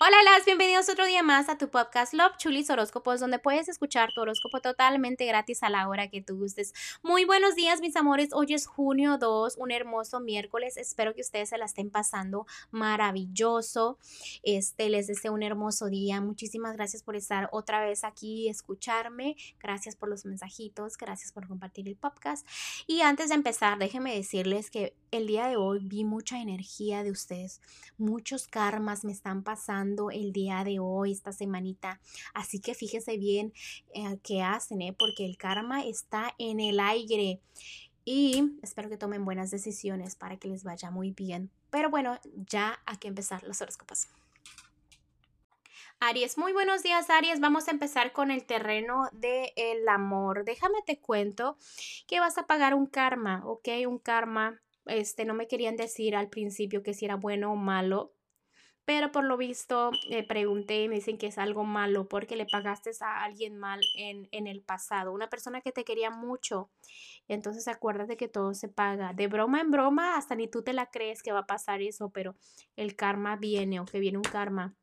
Hola, las bienvenidos otro día más a tu podcast Love Chulis Horóscopos, donde puedes escuchar tu horóscopo totalmente gratis a la hora que tú gustes. Muy buenos días, mis amores. Hoy es junio 2, un hermoso miércoles. Espero que ustedes se la estén pasando maravilloso. Este, les deseo un hermoso día. Muchísimas gracias por estar otra vez aquí y escucharme. Gracias por los mensajitos, gracias por compartir el podcast. Y antes de empezar, déjenme decirles que el día de hoy vi mucha energía de ustedes. Muchos karmas me están pasando el día de hoy, esta semanita. Así que fíjese bien eh, qué hacen, ¿eh? porque el karma está en el aire. Y espero que tomen buenas decisiones para que les vaya muy bien. Pero bueno, ya hay que empezar los horóscopos. Aries, muy buenos días Aries. Vamos a empezar con el terreno del el amor. Déjame te cuento que vas a pagar un karma, ¿ok? Un karma. Este, no me querían decir al principio que si era bueno o malo pero por lo visto eh, pregunté y me dicen que es algo malo porque le pagaste a alguien mal en, en, el pasado, una persona que te quería mucho. Entonces acuérdate que todo se paga. De broma en broma, hasta ni tú te la crees que va a pasar eso, pero el karma viene o que viene un karma.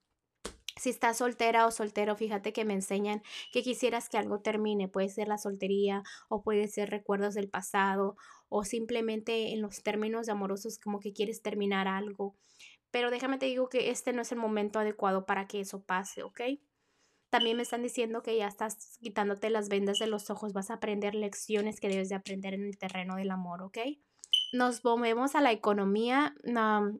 Si estás soltera o soltero, fíjate que me enseñan que quisieras que algo termine. Puede ser la soltería o puede ser recuerdos del pasado o simplemente en los términos amorosos como que quieres terminar algo pero déjame te digo que este no es el momento adecuado para que eso pase, ¿ok? También me están diciendo que ya estás quitándote las vendas de los ojos, vas a aprender lecciones que debes de aprender en el terreno del amor, ¿ok? Nos movemos a la economía,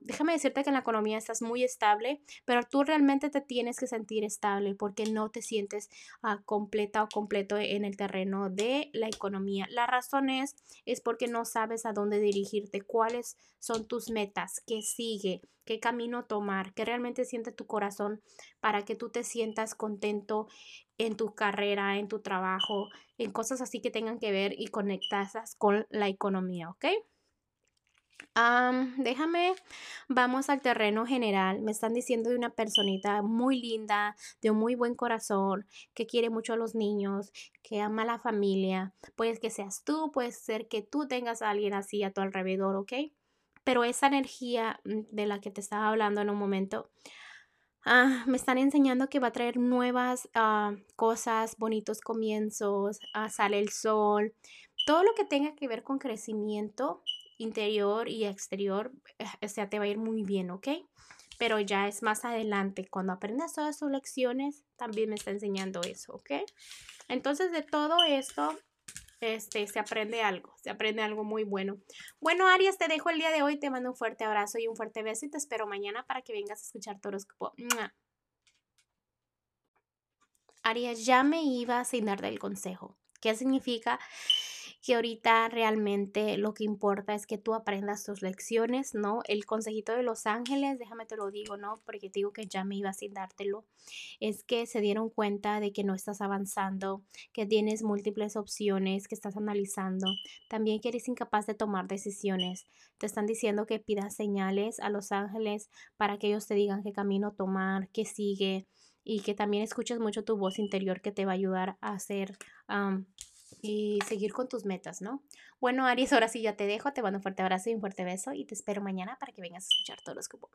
déjame decirte que en la economía estás muy estable, pero tú realmente te tienes que sentir estable porque no te sientes uh, completa o completo en el terreno de la economía. La razón es, es porque no sabes a dónde dirigirte, cuáles son tus metas, qué sigue, qué camino tomar, qué realmente siente tu corazón para que tú te sientas contento en tu carrera, en tu trabajo, en cosas así que tengan que ver y conectadas con la economía, ¿ok? Déjame, vamos al terreno general. Me están diciendo de una personita muy linda, de un muy buen corazón, que quiere mucho a los niños, que ama a la familia. Puede que seas tú, puede ser que tú tengas a alguien así a tu alrededor, ¿ok? Pero esa energía mm, de la que te estaba hablando en un momento, ah, me están enseñando que va a traer nuevas ah, cosas, bonitos comienzos, ah, sale el sol, todo lo que tenga que ver con crecimiento interior y exterior, eh, o sea, te va a ir muy bien, ¿ok? Pero ya es más adelante, cuando aprendas todas tus lecciones, también me está enseñando eso, ¿ok? Entonces, de todo esto, este, se aprende algo, se aprende algo muy bueno. Bueno, Arias, te dejo el día de hoy, te mando un fuerte abrazo y un fuerte beso y te espero mañana para que vengas a escuchar tu horóscopo. Arias, ya me iba sin dar del consejo. ¿Qué significa? Que ahorita realmente lo que importa es que tú aprendas tus lecciones, ¿no? El consejito de los ángeles, déjame te lo digo, ¿no? Porque te digo que ya me iba sin dártelo, es que se dieron cuenta de que no estás avanzando, que tienes múltiples opciones, que estás analizando, también que eres incapaz de tomar decisiones. Te están diciendo que pidas señales a los ángeles para que ellos te digan qué camino tomar, qué sigue y que también escuches mucho tu voz interior que te va a ayudar a hacer y seguir con tus metas, ¿no? Bueno, Aries, ahora sí ya te dejo, te mando un fuerte abrazo y un fuerte beso y te espero mañana para que vengas a escuchar todos los cupos.